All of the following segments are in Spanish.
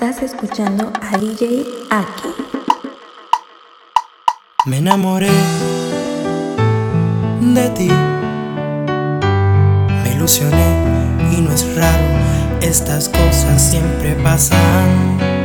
Estás escuchando a DJ Aki. Me enamoré de ti. Me ilusioné y no es raro, estas cosas siempre pasan.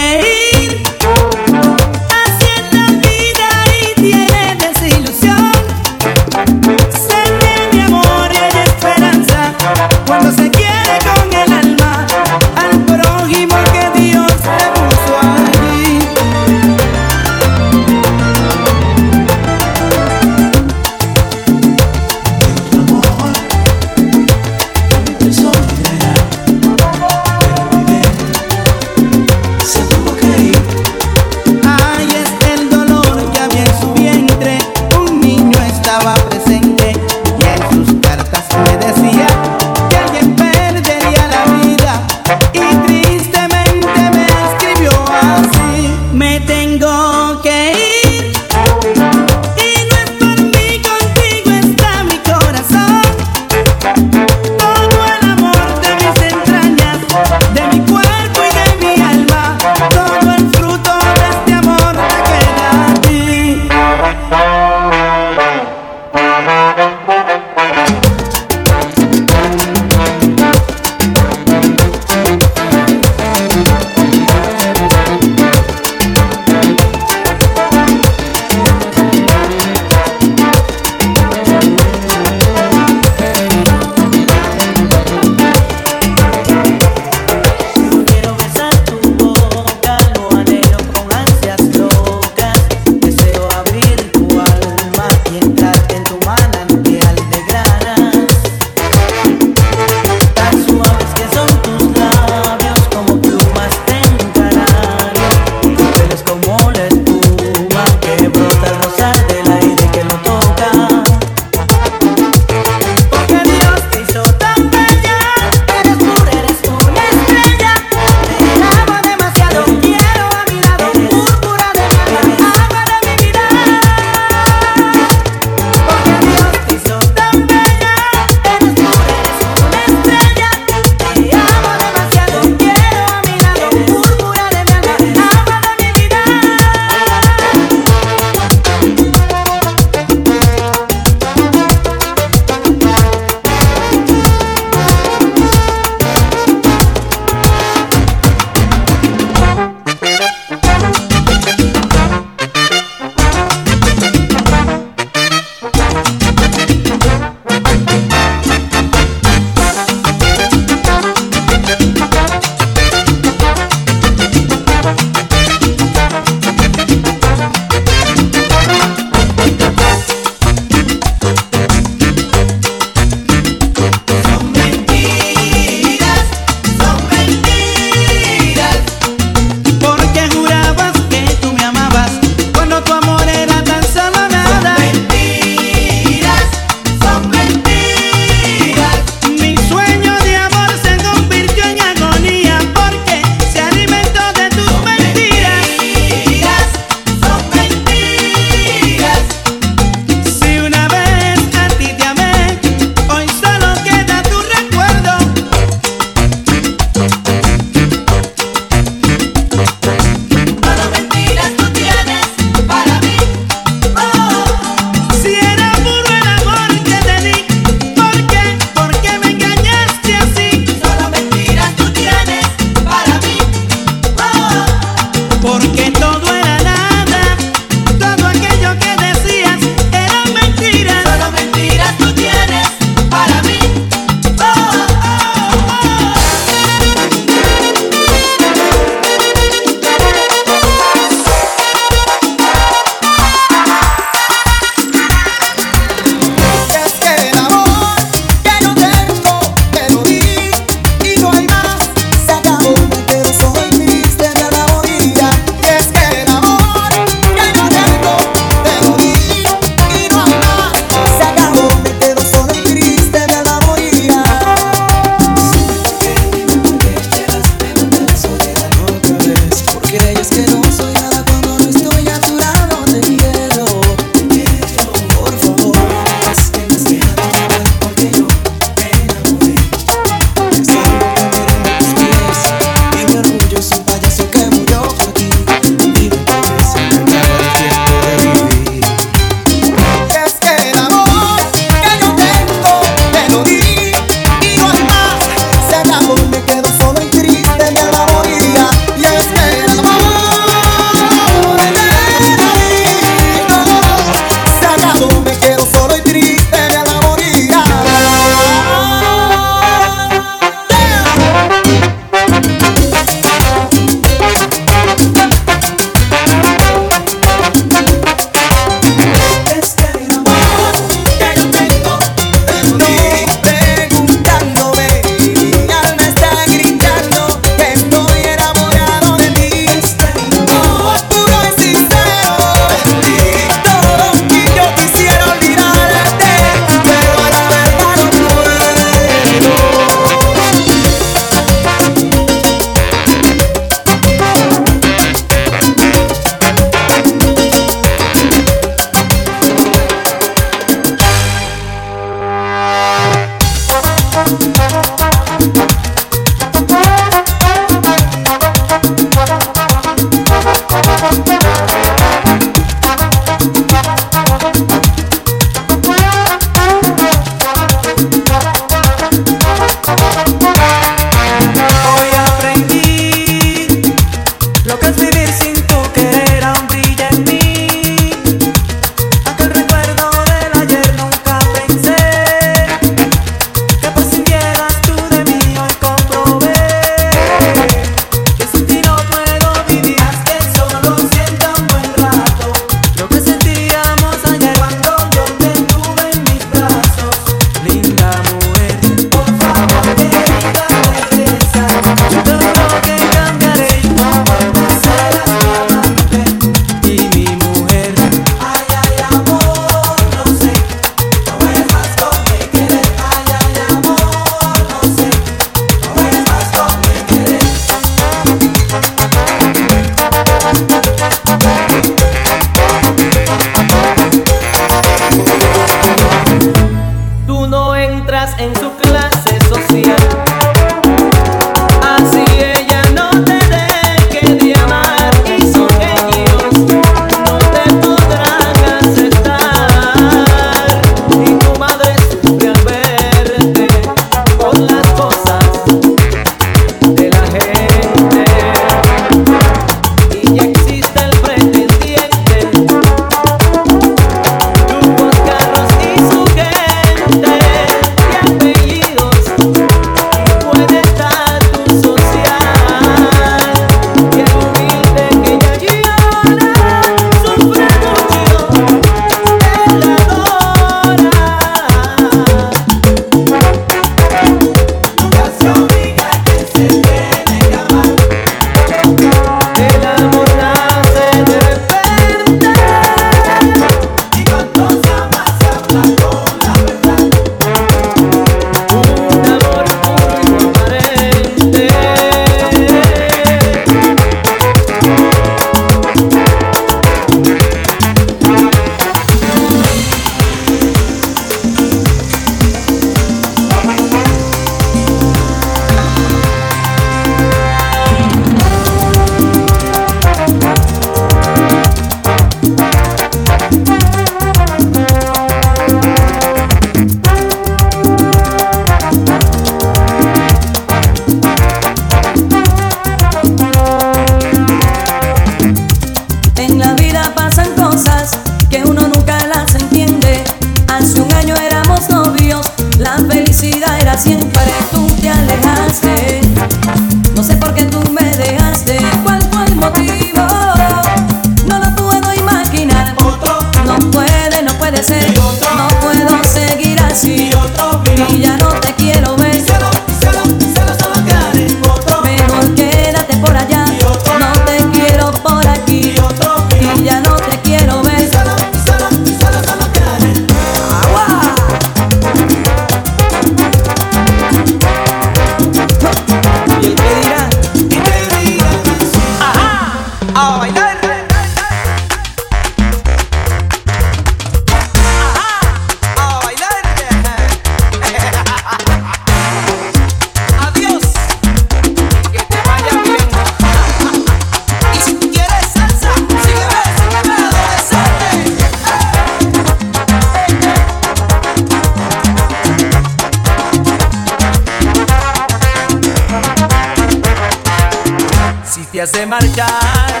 de marchar.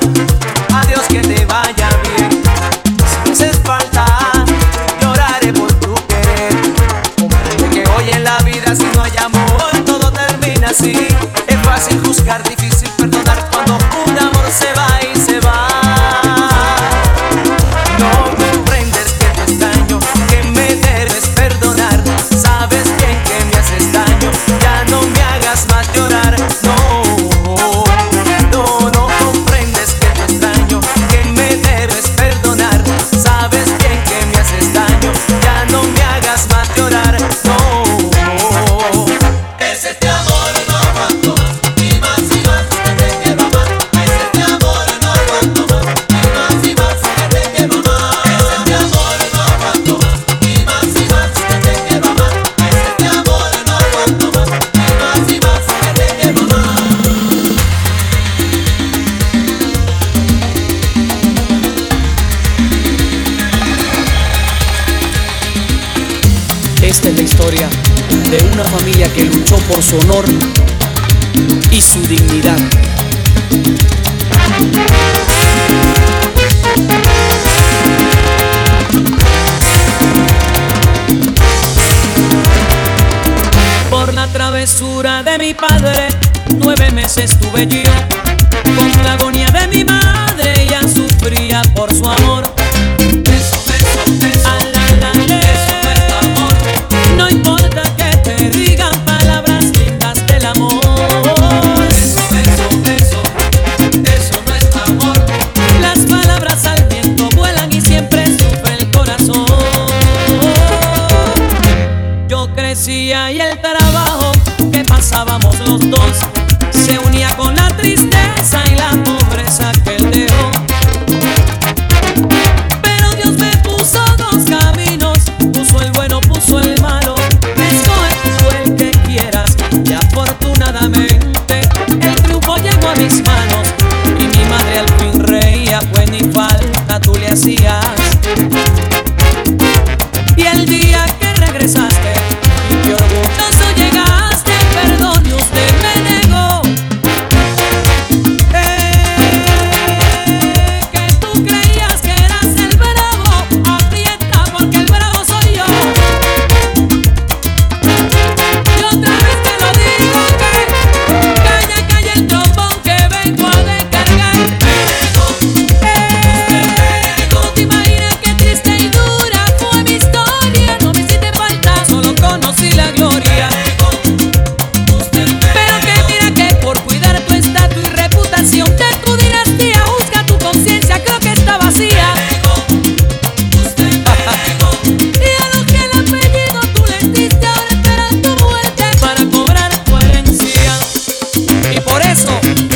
Adiós, que te vaya bien. Si me haces falta, lloraré por tu querer. Comprende que hoy en la vida, si no hay amor, todo termina así. Es fácil juzgar, difícil perdonar. su honor y su dignidad. Por la travesura de mi padre, nueve meses tuve yo Eso.